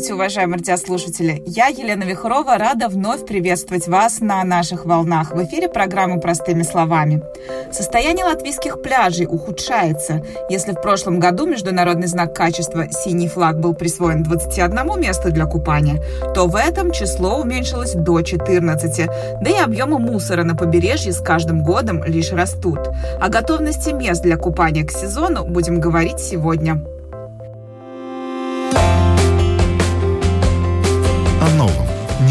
Здравствуйте, уважаемые радиослушатели! Я, Елена Вихрова, рада вновь приветствовать вас на наших волнах в эфире программы «Простыми словами». Состояние латвийских пляжей ухудшается. Если в прошлом году международный знак качества «Синий флаг» был присвоен 21 месту для купания, то в этом число уменьшилось до 14, да и объемы мусора на побережье с каждым годом лишь растут. О готовности мест для купания к сезону будем говорить сегодня.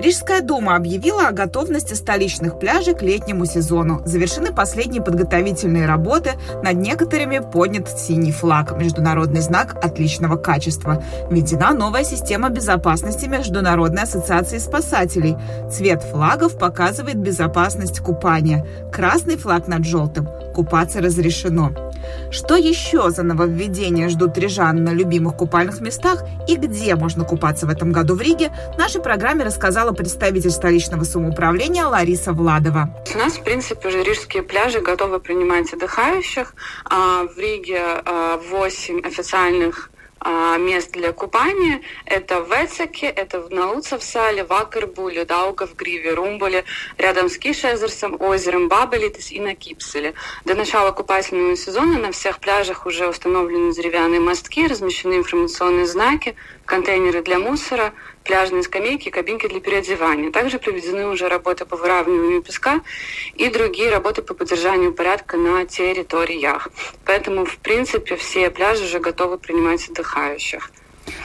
Рижская дума объявила о готовности столичных пляжей к летнему сезону. Завершены последние подготовительные работы. Над некоторыми поднят синий флаг, международный знак отличного качества. Введена новая система безопасности Международной ассоциации спасателей. Цвет флагов показывает безопасность купания. Красный флаг над желтым. Купаться разрешено. Что еще за нововведения ждут рижан на любимых купальных местах и где можно купаться в этом году в Риге, нашей программе рассказала представитель столичного самоуправления Лариса Владова. У нас, в принципе, уже рижские пляжи готовы принимать отдыхающих. А, в Риге 8 а, официальных мест для купания. Это в Эцеке, это в Науцевсале, Вакарбуле, Даугавгриве, Румбуле, рядом с Кишезерсом, озером Бабелитис и на Кипселе. До начала купательного сезона на всех пляжах уже установлены деревянные мостки, размещены информационные знаки, контейнеры для мусора, пляжные скамейки, кабинки для переодевания. Также проведены уже работы по выравниванию песка и другие работы по поддержанию порядка на территориях. Поэтому, в принципе, все пляжи уже готовы принимать отдыхающих.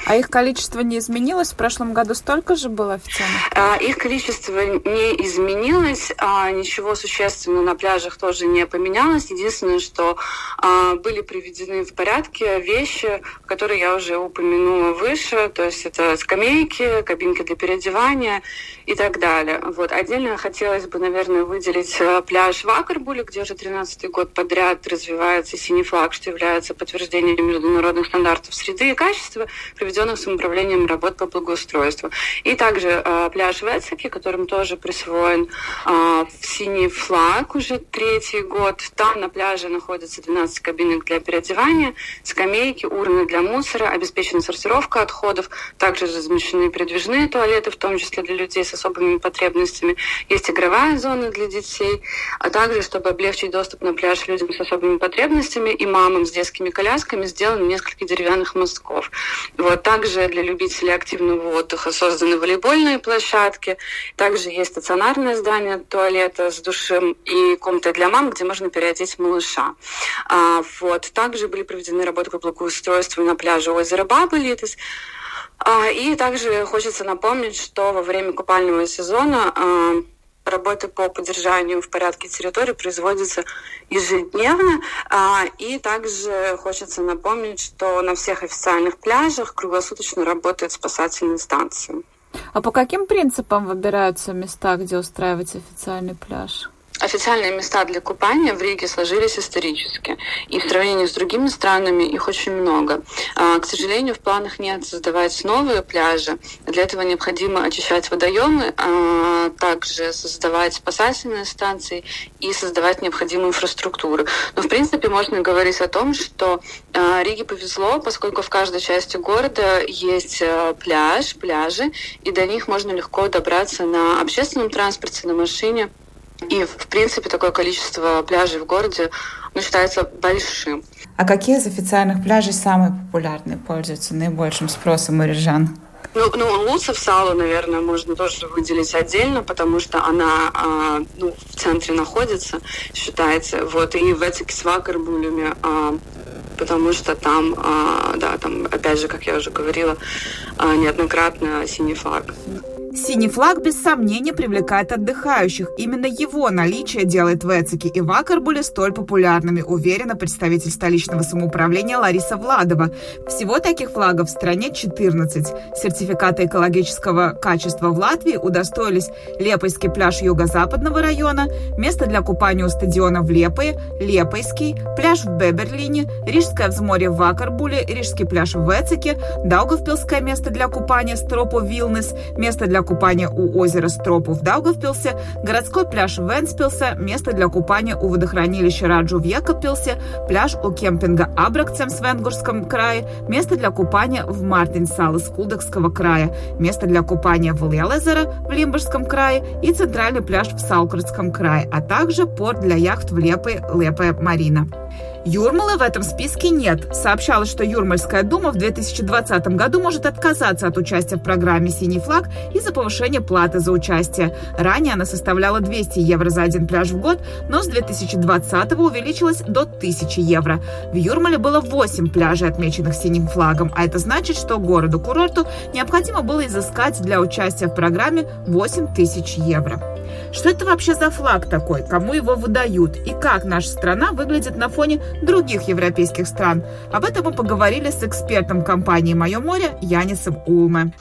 А их количество не изменилось? В прошлом году столько же было официально? А, их количество не изменилось, а, ничего существенного на пляжах тоже не поменялось. Единственное, что а, были приведены в порядке вещи, которые я уже упомянула выше, то есть это скамейки, кабинки для переодевания и так далее. Вот. Отдельно хотелось бы, наверное, выделить пляж в Акарбуле, где уже 13-й год подряд развивается синий флаг, что является подтверждением международных стандартов среды и качества проведенных самоуправлением работ по благоустройству. И также э, пляж в Эцеке, которым тоже присвоен э, синий флаг уже третий год. Там на пляже находятся 12 кабинок для переодевания, скамейки, урны для мусора, обеспечена сортировка отходов, также размещены передвижные туалеты, в том числе для людей с особыми потребностями. Есть игровая зона для детей, а также, чтобы облегчить доступ на пляж людям с особыми потребностями и мамам с детскими колясками, сделаны несколько деревянных мостков. Вот. Также для любителей активного отдыха созданы волейбольные площадки. Также есть стационарное здание туалета с душем и комната для мам, где можно переодеть малыша. А, вот. Также были проведены работы по благоустройству на пляже озера Бабылитис. А, и также хочется напомнить, что во время купального сезона а, работы по поддержанию в порядке территории производятся ежедневно. А, и также хочется напомнить, что на всех официальных пляжах круглосуточно работают спасательные станции. А по каким принципам выбираются места, где устраивать официальный пляж? Официальные места для купания в Риге сложились исторически, и в сравнении с другими странами их очень много. А, к сожалению, в планах нет создавать новые пляжи. Для этого необходимо очищать водоемы, а также создавать спасательные станции и создавать необходимую инфраструктуру. Но, в принципе, можно говорить о том, что а, Риге повезло, поскольку в каждой части города есть а, пляж, пляжи, и до них можно легко добраться на общественном транспорте, на машине. И, в принципе, такое количество пляжей в городе ну, считается большим. А какие из официальных пляжей самые популярные, пользуются наибольшим спросом у рижан? Ну, ну Луцев Салу, наверное, можно тоже выделить отдельно, потому что она а, ну, в центре находится, считается. Вот, и в Эцекисвакарбулюме, а, потому что там, а, да, там, опять же, как я уже говорила, а, неоднократно синий флаг. Синий флаг без сомнения привлекает отдыхающих. Именно его наличие делает Вецики и Вакарбуле столь популярными, уверена представитель столичного самоуправления Лариса Владова. Всего таких флагов в стране 14. Сертификаты экологического качества в Латвии удостоились Лепойский пляж юго-западного района, место для купания у стадиона в Лепое, Лепойский, пляж в Беберлине, Рижское взморье в Вакарбуле, Рижский пляж в Вецеке, Даугавпилское место для купания Стропо Вилнес, место для купания у озера Стропу в Даугавпилсе, городской пляж в Венспилсе, место для купания у водохранилища Раджу в Екапилсе, пляж у кемпинга Абракцем в Свенгурском крае, место для купания в Мартинсал из Кулдекского края, место для купания в Лелезеро в Лимбургском крае и центральный пляж в Салкуртском крае, а также порт для яхт в Лепой, Лепая Марина. Юрмала в этом списке нет. Сообщалось, что Юрмальская дума в 2020 году может отказаться от участия в программе «Синий флаг» из-за повышения платы за участие. Ранее она составляла 200 евро за один пляж в год, но с 2020 увеличилась до 1000 евро. В Юрмале было 8 пляжей, отмеченных синим флагом, а это значит, что городу-курорту необходимо было изыскать для участия в программе 8 тысяч евро. Что это вообще за флаг такой? Кому его выдают? И как наша страна выглядит на фоне других европейских стран? Об этом мы поговорили с экспертом компании «Мое море» Янисом Улме.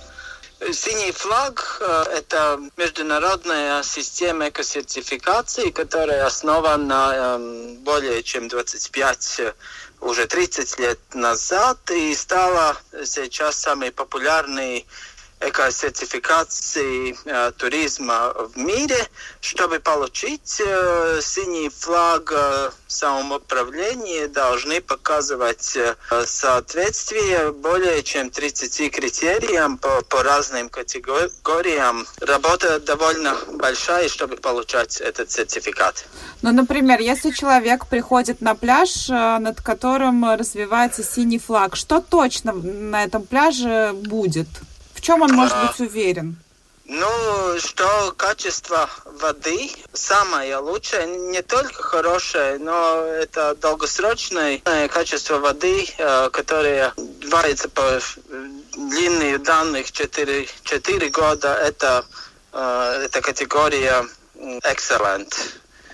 Синий флаг э, – это международная система экосертификации, которая основана на эм, более чем 25 уже 30 лет назад и стала сейчас самой популярной экосертификации э, туризма в мире, чтобы получить э, синий флаг э, самоуправления, должны показывать э, соответствие более чем 30 критериям по, по разным категориям. Работа довольно большая, чтобы получать этот сертификат. Ну, например, если человек приходит на пляж, над которым развивается синий флаг, что точно на этом пляже будет? Чем он может быть уверен? Ну, что качество воды самое лучшее, не только хорошее, но это долгосрочное качество воды, э, которое варится по длинных данных 4, 4 года, это, э, это категория excellent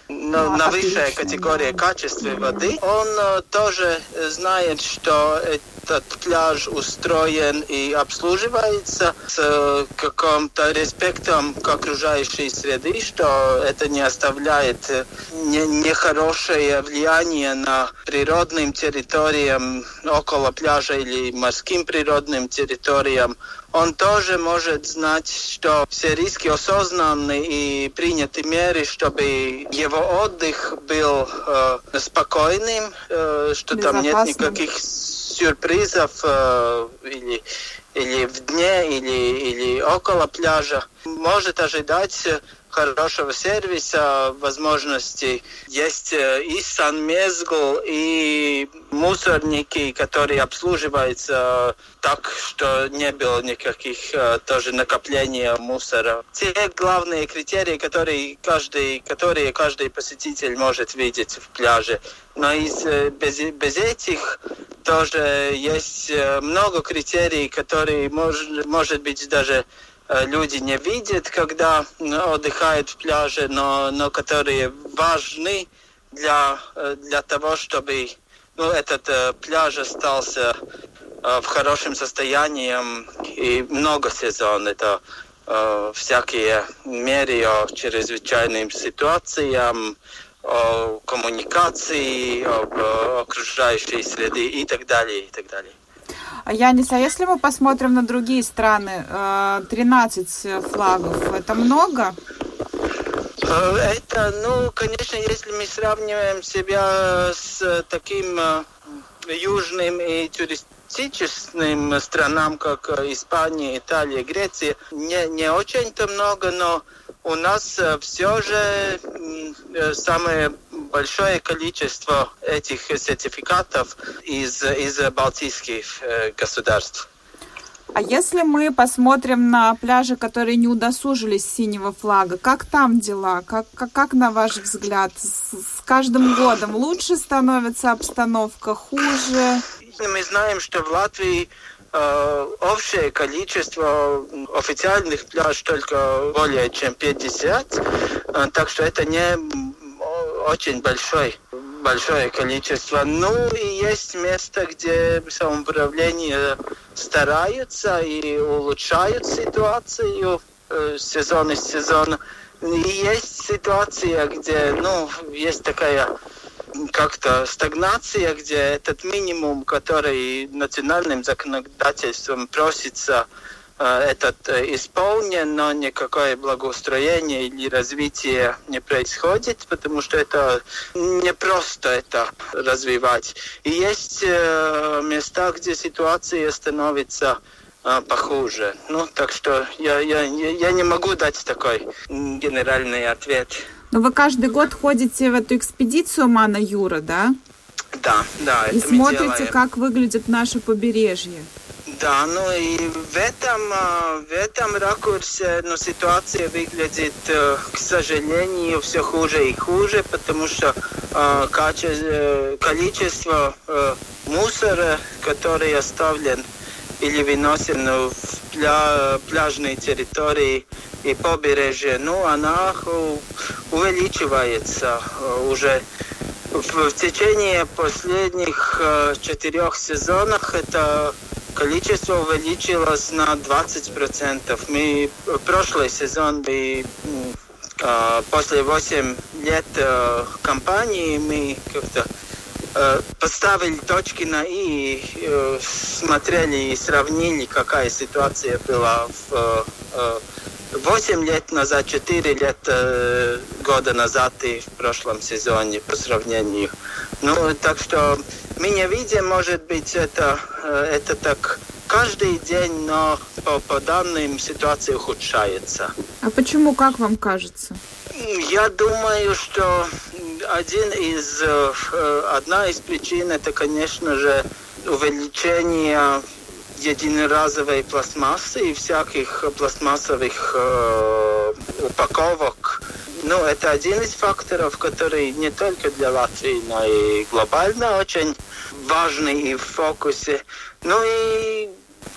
на, на высшая категория качества воды. Он э, тоже знает, что этот пляж устроен и обслуживается с э, каким-то респектом к окружающей среды, что это не оставляет э, не, нехорошее влияние на природным территориям около пляжа или морским природным территориям он тоже может знать, что все риски осознаны и приняты меры, чтобы его отдых был э, спокойным, э, что там нет никаких сюрпризов э, или, или в дне, или, или около пляжа. Может ожидать хорошего сервиса, возможностей. Есть э, и санмезгл, и мусорники, которые обслуживаются так, что не было никаких э, тоже накопления мусора. Те главные критерии, которые каждый, которые каждый посетитель может видеть в пляже. Но из, э, без, без этих тоже есть много критерий, которые может, может быть даже люди не видят, когда отдыхают в пляже, но, но которые важны для, э, для того, чтобы ну, этот э, пляж остался в хорошем состоянии и много сезон. Это всякие меры о чрезвычайным ситуациям, о коммуникации, об окружающей среде и так далее, и так далее. Янис, а если мы посмотрим на другие страны, 13 э, флагов, это много? Э, это, ну, конечно, если мы сравниваем себя с таким э, южным и туристическим странам, как Испания, Италия, Греция, не, не очень-то много, но у нас все же самое большое количество этих сертификатов из, из балтийских э, государств. А если мы посмотрим на пляжи, которые не удосужились синего флага, как там дела? Как, как, как на ваш взгляд? С, с каждым годом лучше становится обстановка, хуже? Мы знаем, что в Латвии э, общее количество официальных пляж только более чем 50, э, так что это не очень большой большое количество. Ну и есть место, где самоуправление стараются и улучшают ситуацию э, сезон из сезона. И есть ситуация, где ну, есть такая как-то стагнация, где этот минимум, который национальным законодательством просится, э, этот э, исполнен, но никакое благоустроение или развитие не происходит, потому что это не просто это развивать. И есть э, места, где ситуация становится похуже. Ну, так что я, я, я не могу дать такой генеральный ответ. Но вы каждый год ходите в эту экспедицию Мана Юра, да? Да, да. И смотрите, как выглядит наше побережье. Да, ну и в этом, а, в этом ракурсе ну, ситуация выглядит, э, к сожалению, все хуже и хуже, потому что а, э, количество э, мусора, который оставлен или выносен в пля, пляжные территории и побережье, ну, она увеличивается уже в, течение последних четырех сезонов это количество увеличилось на 20%. Мы прошлый сезон э, после 8 лет кампании мы как-то поставили точки на «и», смотрели и сравнили, какая ситуация была в 8 лет назад, 4 лет э, года назад и в прошлом сезоне по сравнению. Ну, так что мы не видим, может быть, это, э, это так каждый день, но по, по данным ситуация ухудшается. А почему, как вам кажется? Я думаю, что один из, э, одна из причин это, конечно же, увеличение единоразовой пластмассы и всяких пластмассовых э, упаковок. Ну, это один из факторов, который не только для Латвии, но и глобально очень важный и в фокусе. Ну и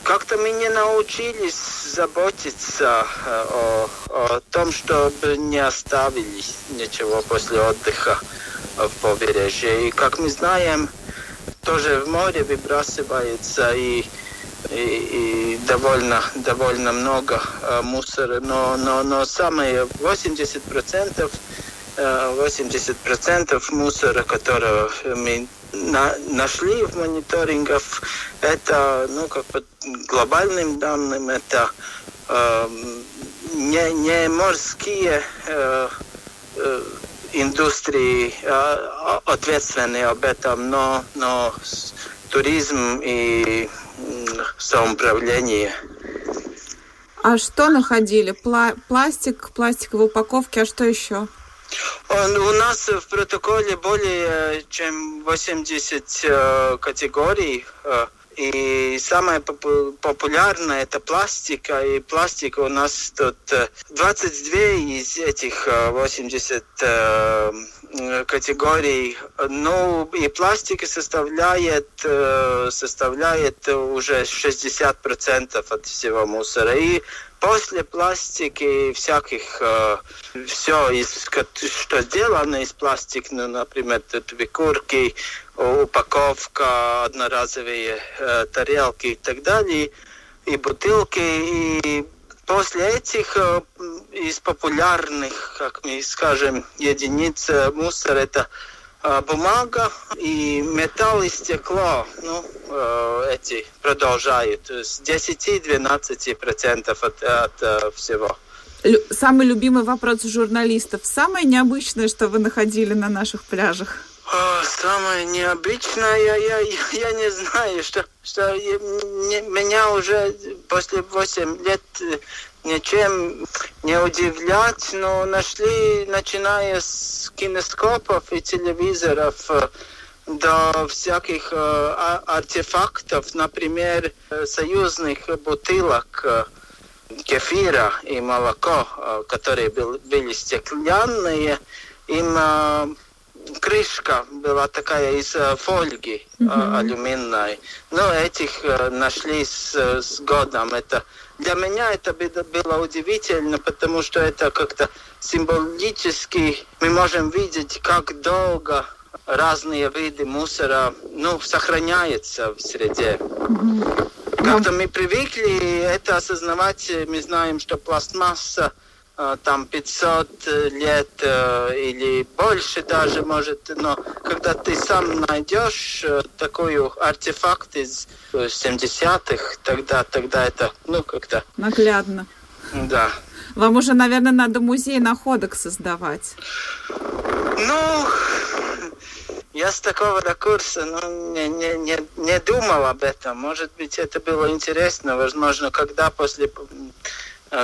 как-то мы не научились заботиться э, о, о том, чтобы не оставили ничего после отдыха в побережье. И как мы знаем, тоже в море выбрасывается и и, и довольно, довольно много э, мусора, но, но, но самые 80 процентов 80 э, процентов мусора, которого мы на, нашли в мониторингах, это, ну, как по глобальным данным, это э, не, не морские э, э, индустрии э, ответственные об этом, но, но туризм и самоуправление. А что находили? Пла пластик, пластиковые упаковки, а что еще? У нас в протоколе более чем 80 э, категорий. Э, и самое популярное это пластика. И пластик у нас тут 22 э, из этих 80 э, категорий. Ну и пластик составляет, э, составляет уже 60% от всего мусора. И после пластики всяких все, из, что сделано из пластика, ну, например, тут викурки, упаковка, одноразовые э, тарелки и так далее, и бутылки. И после этих э, из популярных, как мы скажем, единиц э, мусора это э, бумага и металл и стекло. Ну, э, эти продолжают. С 10-12% от, от э, всего. Самый любимый вопрос журналистов. Самое необычное, что вы находили на наших пляжах? Самое необычное, я, я, я не знаю, что, что я, не, меня уже после 8 лет э, ничем не удивлять, но нашли, начиная с кинескопов и телевизоров, э, до всяких э, артефактов, например, союзных бутылок кефира и молоко, которые были стеклянные, им крышка была такая из э, фольги mm-hmm. алюминной. Но этих нашли с, с годом. Это для меня это было удивительно, потому что это как-то символически мы можем видеть, как долго разные виды мусора ну, сохраняются в среде. Как-то мы привыкли это осознавать. Мы знаем, что пластмасса там 500 лет э, или больше даже может, но когда ты сам найдешь э, такой артефакт из 70-х, тогда, тогда это, ну, как-то... Наглядно. Да. Вам уже, наверное, надо музей находок создавать. Ну, я с такого ракурса ну, не, не, не, не думал об этом. Может быть, это было интересно. Возможно, когда после э,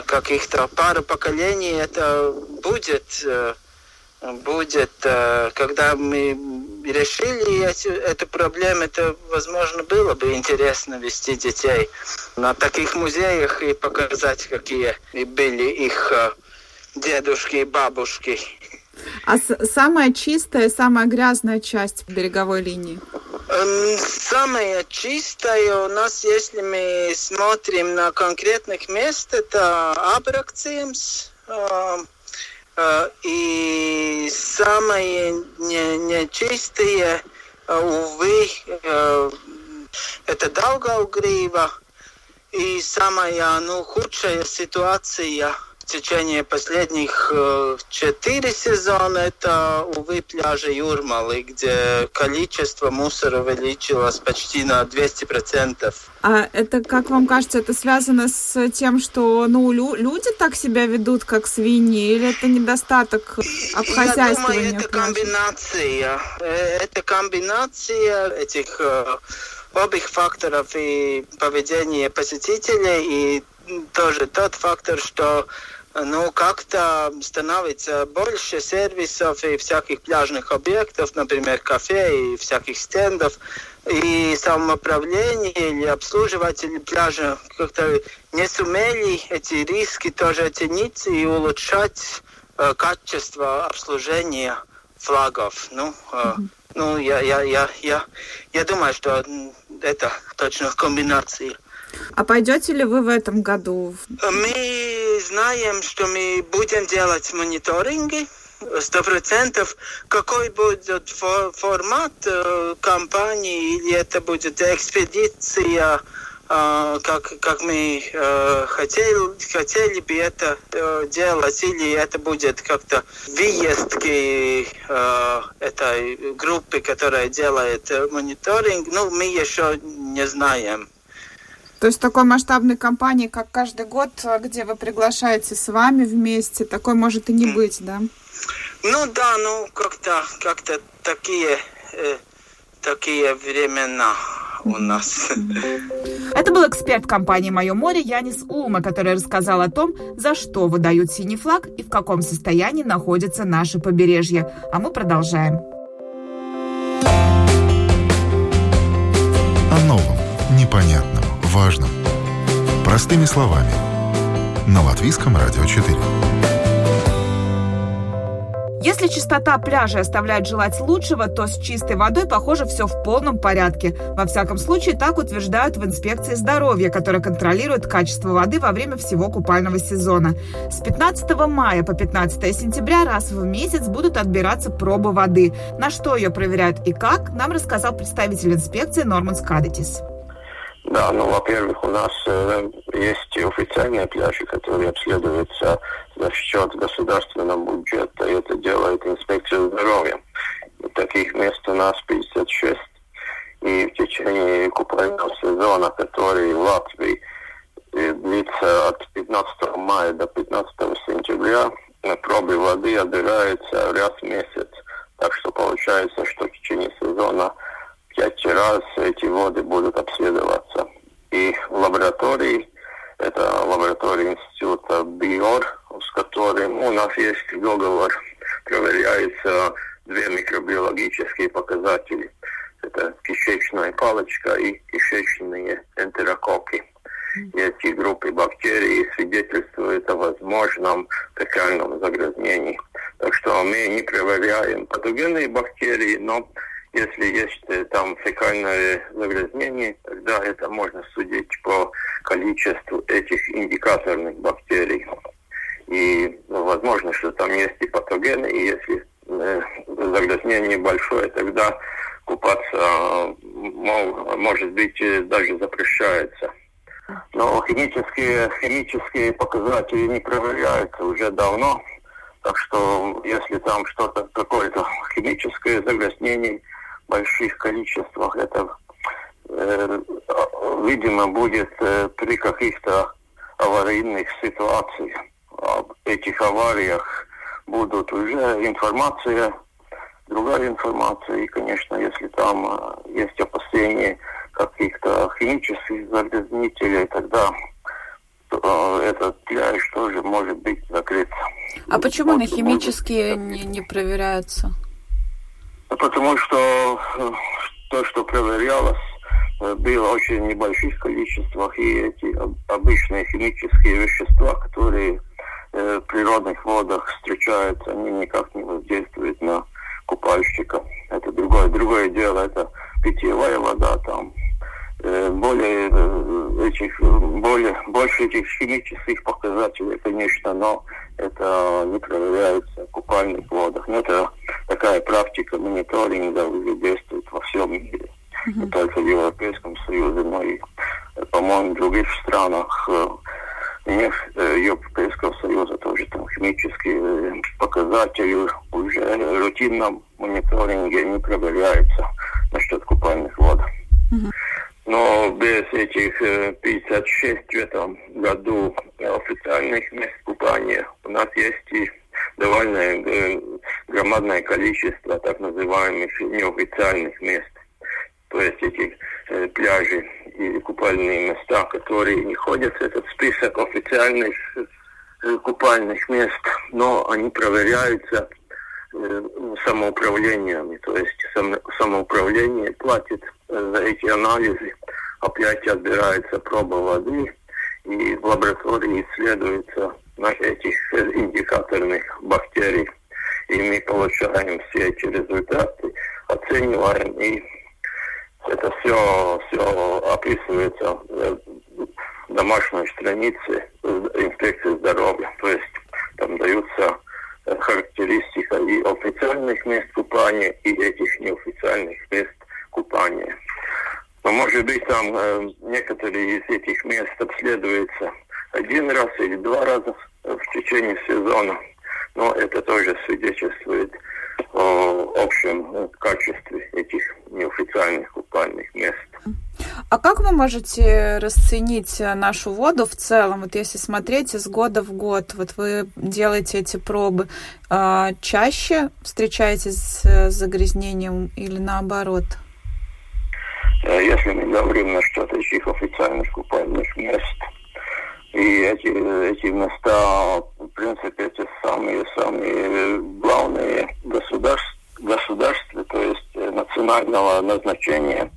каких-то пару поколений это будет, э, будет, э, когда мы решили эти, эту проблему, это, возможно, было бы интересно вести детей на таких музеях и показать, какие были их дедушки и бабушки. А самая чистая, самая грязная часть береговой линии? Эм, самая чистая у нас, если мы смотрим на конкретных мест, это Абракцимс. Э, э, и самые нечистые, э, увы, это Даугавгрива. И самая ну, худшая ситуация – течение последних э, четыре сезона это, увы, пляжи Юрмалы, где количество мусора увеличилось почти на 200%. А это, как вам кажется, это связано с тем, что ну, лю люди так себя ведут, как свиньи, или это недостаток обхозяйствования? Я думаю, это комбинация. Э, это комбинация этих э, обеих факторов и поведения посетителей, и тоже тот фактор, что ну, как-то становится больше сервисов и всяких пляжных объектов, например, кафе и всяких стендов, и самоуправление или обслуживатели пляжа как-то не сумели эти риски тоже оценить и улучшать э, качество обслужения флагов. Ну, э, ну я, я, я, я, я думаю, что это точно в комбинации. А пойдете ли вы в этом году? Мы знаем, что мы будем делать мониторинги сто процентов. Какой будет формат э, кампании, или это будет экспедиция, э, как, как мы э, хотели, хотели бы это делать, или это будет как-то выездки этой группы, которая делает мониторинг, ну, мы еще не знаем. То есть такой масштабной кампании, как каждый год, где вы приглашаете с вами вместе, такой может и не быть, да? Ну да, ну как-то как такие, э, такие времена у нас. Это был эксперт компании «Мое море» Янис Улма, который рассказал о том, за что выдают синий флаг и в каком состоянии находится наше побережье. А мы продолжаем. Важном. Простыми словами. На Латвийском радио 4. Если чистота пляжа оставляет желать лучшего, то с чистой водой, похоже, все в полном порядке. Во всяком случае, так утверждают в инспекции здоровья, которая контролирует качество воды во время всего купального сезона. С 15 мая по 15 сентября раз в месяц будут отбираться пробы воды. На что ее проверяют и как, нам рассказал представитель инспекции Норман Скадетис. Да, ну, во-первых, у нас э, есть официальные пляжи, которые обследуются за счет государственного бюджета, и это делает инспекция здоровья. И таких мест у нас 56. И в течение купального сезона, который в Латвии э, длится от 15 мая до 15 сентября, на пробы воды отбираются раз в месяц. Так что получается, что в течение сезона раз эти воды будут обследоваться. И в лаборатории, это лаборатория института БИОР, с которым у нас есть договор, проверяются две микробиологические показатели. Это кишечная палочка и кишечные энтерококи. И эти группы бактерий свидетельствуют о возможном фекальном загрязнении. Так что мы не проверяем патогенные бактерии, но если есть э, там фекальное загрязнение, тогда это можно судить по количеству этих индикаторных бактерий. И ну, возможно, что там есть и патогены, и если э, загрязнение большое, тогда купаться, э, мол, может быть, э, даже запрещается. Но химические, химические показатели не проверяются уже давно. Так что если там что-то, какое-то химическое загрязнение больших количествах, это, э, видимо, будет э, при каких-то аварийных ситуациях. Об этих авариях будут уже информация, другая информация. И, конечно, если там э, есть опасения каких-то химических загрязнителей, тогда то, этот пляж тоже может быть закрыт. А почему вот, на химические не, не проверяются? Потому что э, то, что проверялось, э, было очень небольших количествах, и эти обычные химические вещества, которые в природных водах встречаются, они никак не воздействуют на купальщика. Это другое, другое дело, это питьевая вода, там Э, более э, этих, более, больше этих химических показателей, конечно, но это не проверяется в купальных водах. Но это такая практика мониторинга уже действует во всем мире. Mm-hmm. Не только в Европейском Союзе, но и, по-моему, в других странах не э, Европейского Союза тоже там химические показатели уже в рутинном мониторинге не проверяются насчет купальных вод. Mm-hmm. Но без этих 56 э, в этом году официальных мест купания у нас есть и довольно э, громадное количество так называемых неофициальных мест. То есть эти э, пляжи и купальные места, которые не ходят в этот список официальных купальных мест, но они проверяются самоуправлениями. То есть самоуправление платит за эти анализы опять отбирается проба воды, и в лаборатории исследуется этих индикаторных бактерий. И мы получаем все эти результаты, оцениваем, и это все, все описывается в домашней странице инспекции здоровья. То есть там даются характеристика и официальных мест купания, и этих неофициальных мест купания. Но, может быть, там э, некоторые из этих мест обследуются один раз или два раза в течение сезона. Но это тоже свидетельствует о общем качестве этих неофициальных купальных мест. А как вы можете расценить нашу воду в целом? Вот если смотреть из года в год, вот вы делаете эти пробы, а чаще встречаетесь с загрязнением или наоборот? Э, если мы говорим насчет этих официальных купальных мест, и эти, эти места, в принципе, эти самые-самые главные государств, государства, то есть э, национального назначения,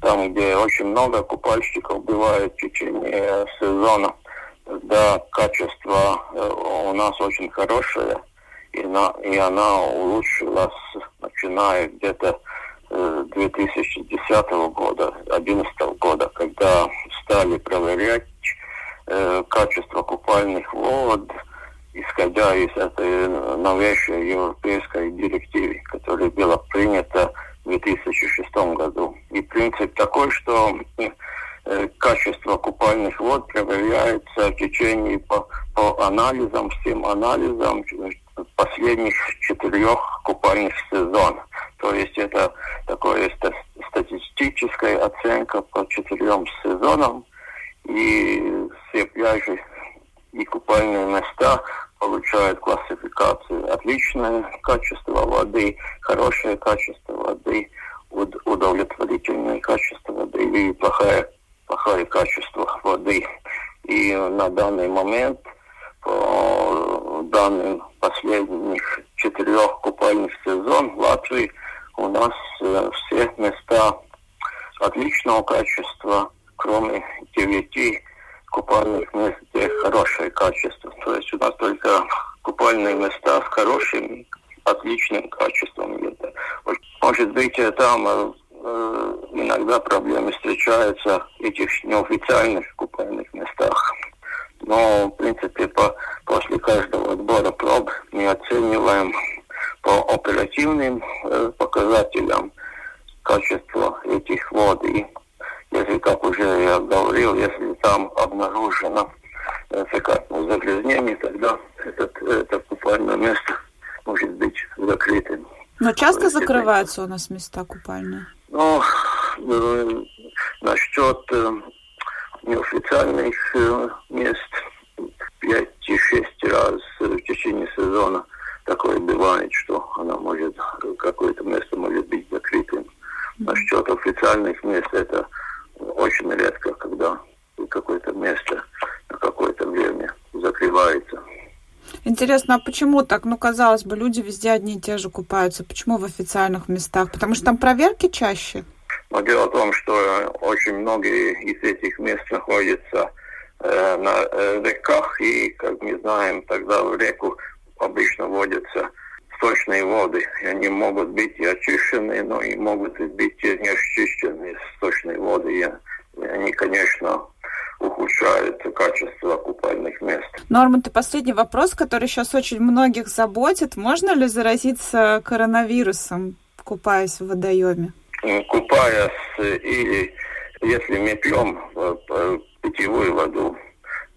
там, где очень много купальщиков бывает в течение сезона, да, качество э, у нас очень хорошее, и, на, и она улучшилась, начиная где-то 2010 года, 2011 года, когда стали проверять э, качество купальных вод, исходя из этой новейшей европейской директивы, которая была принята в 2006 году. И принцип такой, что э, качество купальных вод проверяется в течение по, по анализам, всем анализам последних четырех купальных сезонов. То есть это такое статистическая оценка по четырем сезонам. И пляжи и купальные места получают классификацию отличное качество воды, хорошее качество воды, удовлетворительное качество воды и плохое, плохое качество воды. И на данный момент по данным последних четырех купальных сезон в Латвии у нас э, все места отличного качества, кроме девяти купальных мест, где хорошее качество. То есть у нас только купальные места с хорошим отличным качеством. Это, может быть, там иногда проблемы встречаются в этих неофициальных купальных местах. Но, в принципе, по, после каждого отбора проб мы оцениваем по оперативным э, показателям качество этих вод. И если, как уже я говорил, если там обнаружено э, фекальное загрязнение, тогда этот, это купальное место может быть закрытым. Но часто закрываются у нас места купальные? Ну, э, насчет э, неофициальных э, мест 5-6 раз в течение сезона такое бывает, что она может, какое-то место может быть закрытым. Насчет официальных мест это очень редко, когда какое-то место на какое-то время закрывается. Интересно, а почему так? Ну, казалось бы, люди везде одни и те же купаются. Почему в официальных местах? Потому что там проверки чаще? Но дело в том, что очень многие из этих мест находятся э, на э, реках, и, как мы знаем, тогда в реку обычно водятся сточные воды. И они могут быть и очищенные, но и могут быть и не очищенные сточные воды. И они, конечно, ухудшают качество купальных мест. Норман, ты последний вопрос, который сейчас очень многих заботит. Можно ли заразиться коронавирусом, купаясь в водоеме? Купаясь или если мы пьем э, питьевую воду,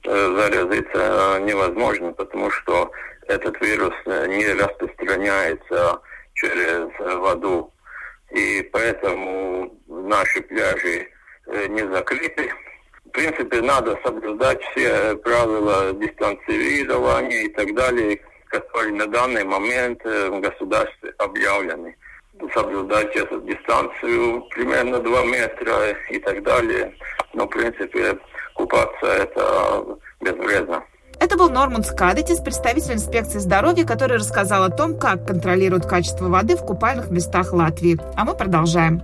э, заразиться невозможно, потому что этот вирус не распространяется через воду. И поэтому наши пляжи э, не закрыты в принципе, надо соблюдать все правила дистанцирования и так далее, которые на данный момент э, в государстве объявлены. Соблюдать эту дистанцию примерно 2 метра и так далее. Но, в принципе, купаться это безвредно. Это был Норман Скадетис, представитель инспекции здоровья, который рассказал о том, как контролируют качество воды в купальных местах Латвии. А мы продолжаем.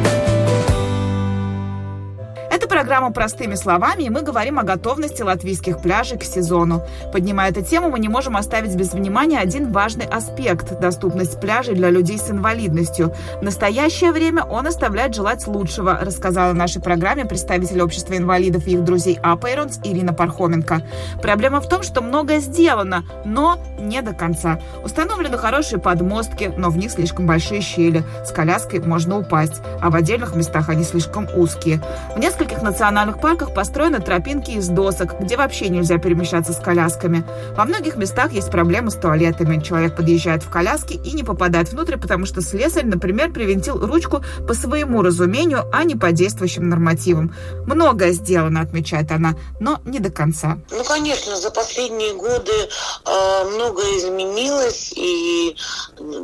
программа «Простыми словами», и мы говорим о готовности латвийских пляжей к сезону. Поднимая эту тему, мы не можем оставить без внимания один важный аспект – доступность пляжей для людей с инвалидностью. В настоящее время он оставляет желать лучшего, рассказала нашей программе представитель общества инвалидов и их друзей Апейронс Ирина Пархоменко. Проблема в том, что многое сделано, но не до конца. Установлены хорошие подмостки, но в них слишком большие щели. С коляской можно упасть, а в отдельных местах они слишком узкие. В нескольких национальных парках построены тропинки из досок, где вообще нельзя перемещаться с колясками. Во многих местах есть проблемы с туалетами. Человек подъезжает в коляске и не попадает внутрь, потому что слесарь, например, привинтил ручку по своему разумению, а не по действующим нормативам. Многое сделано, отмечает она, но не до конца. Ну, конечно, за последние годы э, многое изменилось, и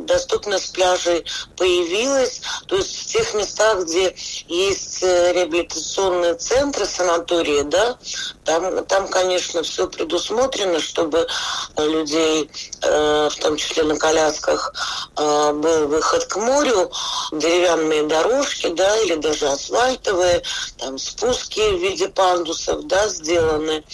доступность пляжей появилась. То есть в тех местах, где есть э, реабилитационные центры, санатории, да, там, там, конечно, все предусмотрено, чтобы людей, э, в том числе на колясках, э, был выход к морю, деревянные дорожки, да, или даже асфальтовые, там спуски в виде пандусов, да, сделаны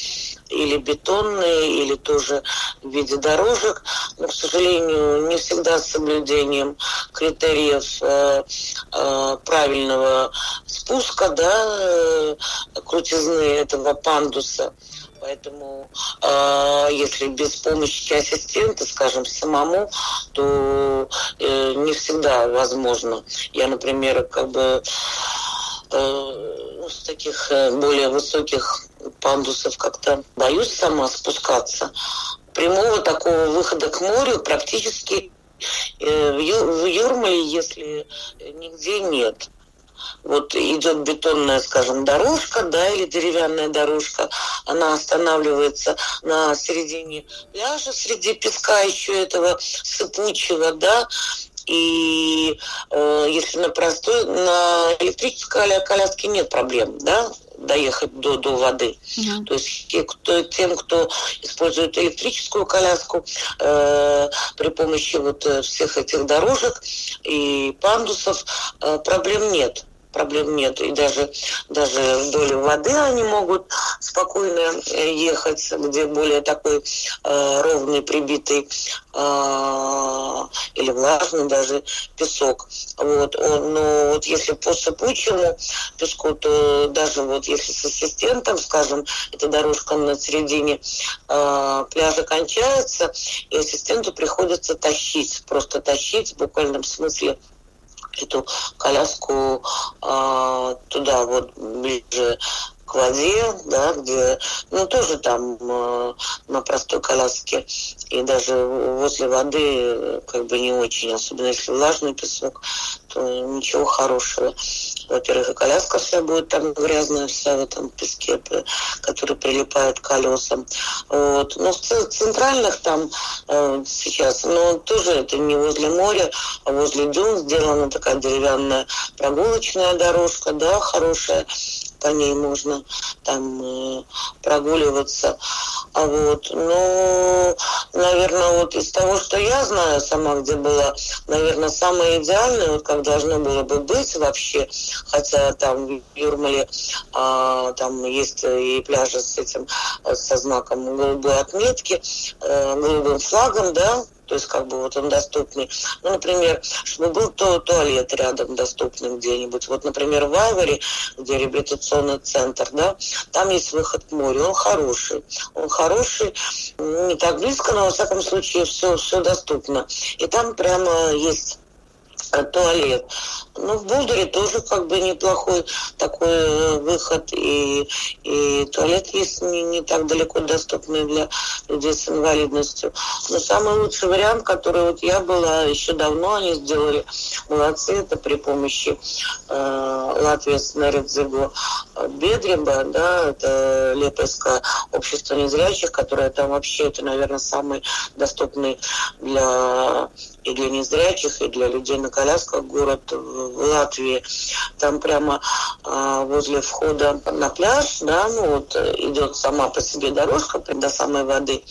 или бетонные, или тоже в виде дорожек, но, к сожалению, не всегда с соблюдением критериев э, э, правильного спуска, да, э, крутизны этого пандуса. Поэтому э, если без помощи ассистента, скажем, самому, то э, не всегда возможно. Я, например, как бы э, с таких э, более высоких пандусов как-то боюсь сама спускаться. Прямого такого выхода к морю практически э, в Юрмале, если нигде нет. Вот идет бетонная, скажем, дорожка, да, или деревянная дорожка, она останавливается на середине пляжа, среди песка еще этого сыпучего, да, и э, если на простой, на электрической коляске нет проблем, да, доехать до, до воды. Mm-hmm. То есть те, кто, тем, кто использует электрическую коляску э, при помощи вот э, всех этих дорожек и пандусов, э, проблем нет. Проблем нет. И даже, даже вдоль воды они могут спокойно э, ехать, где более такой э, ровный, прибитый э, или влажный даже песок. Вот. Но вот если по сыпучему песку, то даже вот если с ассистентом, скажем, эта дорожка на середине э, пляжа кончается, и ассистенту приходится тащить, просто тащить в буквальном смысле эту коляску э, туда вот ближе к воде, да, где, ну, тоже там э, на простой коляске, и даже возле воды как бы не очень, особенно если влажный песок, то ничего хорошего. Во-первых, и коляска вся будет там грязная, вся в этом песке, который прилипает к колесам. Вот. Но в центральных там э, сейчас, но тоже это не возле моря, а возле дюн сделана такая деревянная прогулочная дорожка, да, хорошая по ней можно там э, прогуливаться. А вот, ну, наверное, вот из того, что я знаю сама, где была, наверное, самое идеальное, вот как должно было бы быть вообще, хотя там в Юрмале а, там есть и пляжи с этим, со знаком голубой отметки, э, голубым флагом, да, то есть как бы вот он доступный. Ну, например, чтобы был то туалет рядом доступный где-нибудь. Вот, например, в Айвори, где реабилитационный центр, да, там есть выход к морю, он хороший. Он хороший, не так близко, но, во всяком случае, все, все доступно. И там прямо есть туалет. Ну, в Булдере тоже как бы неплохой такой э, выход. И, и туалет есть не, не так далеко доступный для людей с инвалидностью. Но самый лучший вариант, который вот я была, еще давно они сделали, молодцы, это при помощи э, Латвии с Неридзего Бедреба, да, это Лепойское общество незрячих, которое там вообще, это, наверное, самый доступный для и для незрячих, и для людей на колясках город в Латвии. Там прямо а, возле входа на пляж, да, ну вот идет сама по себе дорожка до самой воды.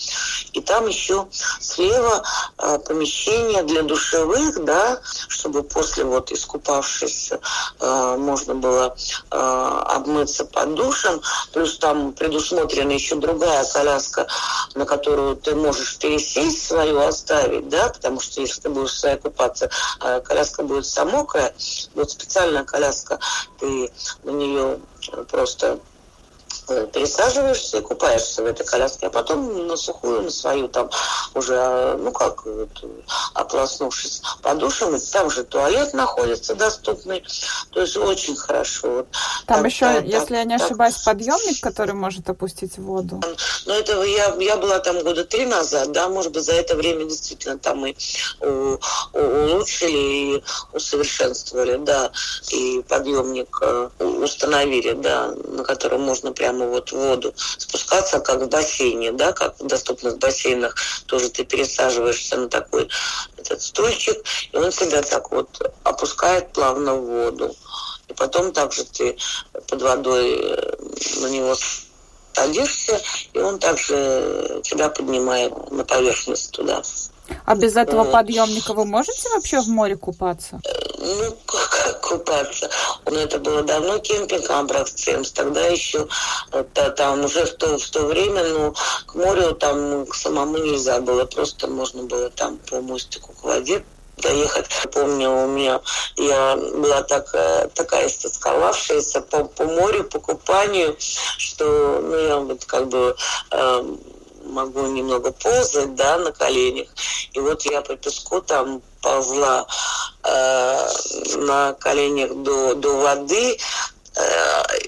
И там еще слева а, помещение для душевых, да, чтобы после вот искупавшись а, можно было а, обмыться под душем. Плюс там предусмотрена еще другая коляска, на которую ты можешь пересесть свою оставить, да, потому что если ты будешь своей купаться, а коляска будет вся мокрая, будет специальная коляска, ты на нее просто пересаживаешься и купаешься в этой коляске, а потом на сухую, на свою там уже, ну как, вот, ополоснувшись подушем, и там же туалет находится доступный, то есть очень хорошо. Там так, еще, так, если так, я не ошибаюсь, так. подъемник, который может опустить воду. Ну это я, я была там года три назад, да, может быть, за это время действительно там и улучшили и усовершенствовали, да, и подъемник э, установили, да, на котором можно прям прямо вот в воду спускаться, как в бассейне, да, как в доступных бассейнах. Тоже ты пересаживаешься на такой этот стульчик, и он тебя так вот опускает плавно в воду. И потом также ты под водой э, на него садишься, и он также тебя поднимает на поверхность туда. А без этого подъемника вы можете вообще в море купаться? Ну, как купаться? Ну, это было давно кемпинг Амбраксцемс. Тогда еще там уже в то, в то время, ну, к морю там к самому нельзя было. Просто можно было там по мостику к воде доехать. Помню, у меня я была так, э, такая истосковавшаяся по, по морю, по купанию, что ну, я вот как бы э, могу немного ползать, да, на коленях. И вот я по песку там ползла э, на коленях до, до воды,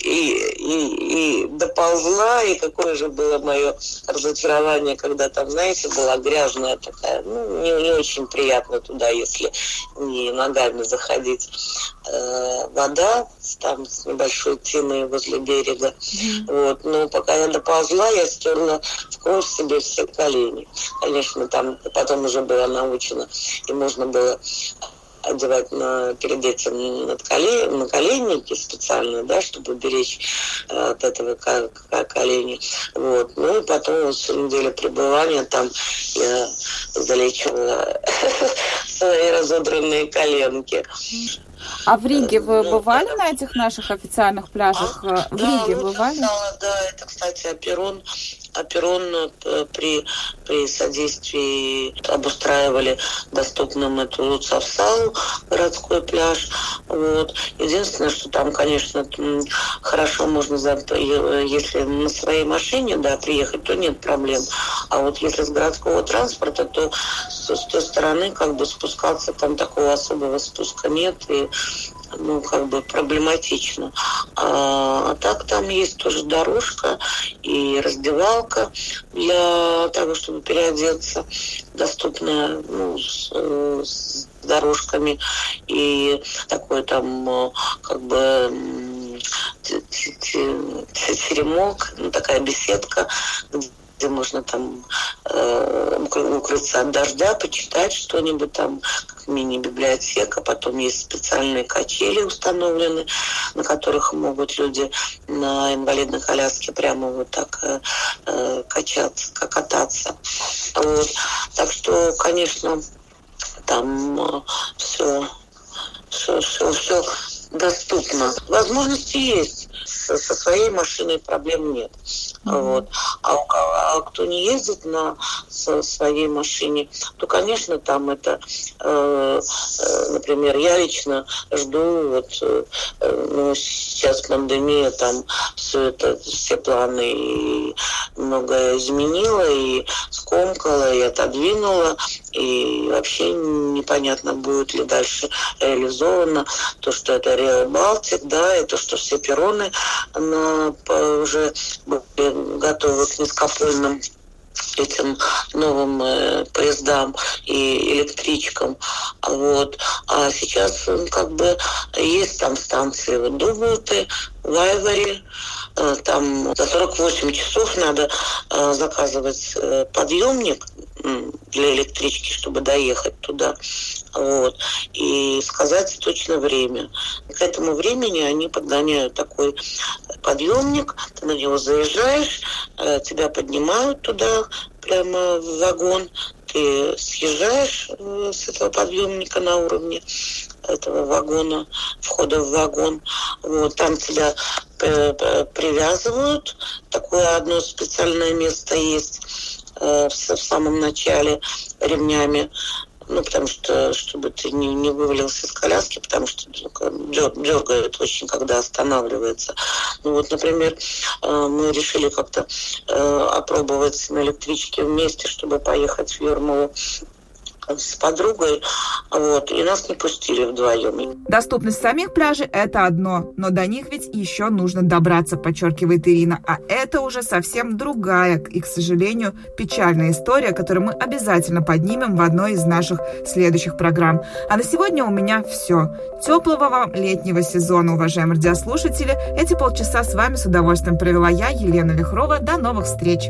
и, и, и доползла, и какое же было мое разочарование, когда там, знаете, была грязная такая, ну, не, не очень приятно туда, если не ногами заходить. Э, вода там с небольшой тиной возле берега. Mm-hmm. Вот. Но пока я доползла, я стерла в кровь себе все колени. Конечно, там потом уже была научена, и можно было одевать на, перед этим над колен, на коленники специальные, да, чтобы беречь э, от этого колени. Вот. Ну и потом вот всю неделю пребывания там я залечивала свои разодранные коленки. А в Риге вы ну, бывали на этих наших официальных пляжах? А? В да, Риге бывали? Стало, да, это, кстати, Аперон Аперон э, при, при содействии обустраивали доступным эту Луцавсалу, городской пляж. Вот. Единственное, что там, конечно, хорошо можно, если на своей машине да, приехать, то нет проблем. А вот если с городского транспорта, то с, с той стороны как бы спускаться, там такого особого спуска нет. И ну, как бы проблематично. А, а так там есть тоже дорожка и раздевалка для того, чтобы переодеться, доступная ну, с, с дорожками и такой там как бы теремок, ну, такая беседка, где можно там э, укрыться от дождя, почитать что-нибудь там, как мини-библиотека. Потом есть специальные качели установлены, на которых могут люди на инвалидной коляске прямо вот так э, э качаться, кататься. Вот. Так что, конечно, там э, все, все, все, все доступно. Возможности есть. Со, со своей машиной проблем нет. Mm-hmm. Вот. А, у, а кто не ездит на со своей машине, то, конечно, там это, э, э, например, я лично жду, вот, э, ну, сейчас пандемия, там все это, все планы и многое изменила, и скомкала, и отодвинула, и вообще непонятно, будет ли дальше реализовано то, что это Реал Балтик, да, и то, что все перроны на, уже были готовы к низкопольным этим новым э, поездам и электричкам. Вот. А сейчас как бы есть там станции в Дубуте, в Айваре, э, там за 48 часов надо э, заказывать э, подъемник для электрички, чтобы доехать туда. Вот. И сказать точно время. К этому времени они подгоняют такой подъемник, ты на него заезжаешь, тебя поднимают туда, прямо в вагон, ты съезжаешь с этого подъемника на уровне этого вагона, входа в вагон. Вот, там тебя привязывают. Такое одно специальное место есть э, в самом начале ремнями ну, потому что, чтобы ты не, не вывалился из коляски, потому что ну, дергают очень, когда останавливается. Ну, вот, например, э, мы решили как-то э, опробовать на электричке вместе, чтобы поехать в Юрмалу с подругой, вот, и нас не пустили вдвоем. Доступность самих пляжей – это одно, но до них ведь еще нужно добраться, подчеркивает Ирина. А это уже совсем другая и, к сожалению, печальная история, которую мы обязательно поднимем в одной из наших следующих программ. А на сегодня у меня все. Теплого вам летнего сезона, уважаемые радиослушатели. Эти полчаса с вами с удовольствием провела я, Елена Вихрова. До новых встреч!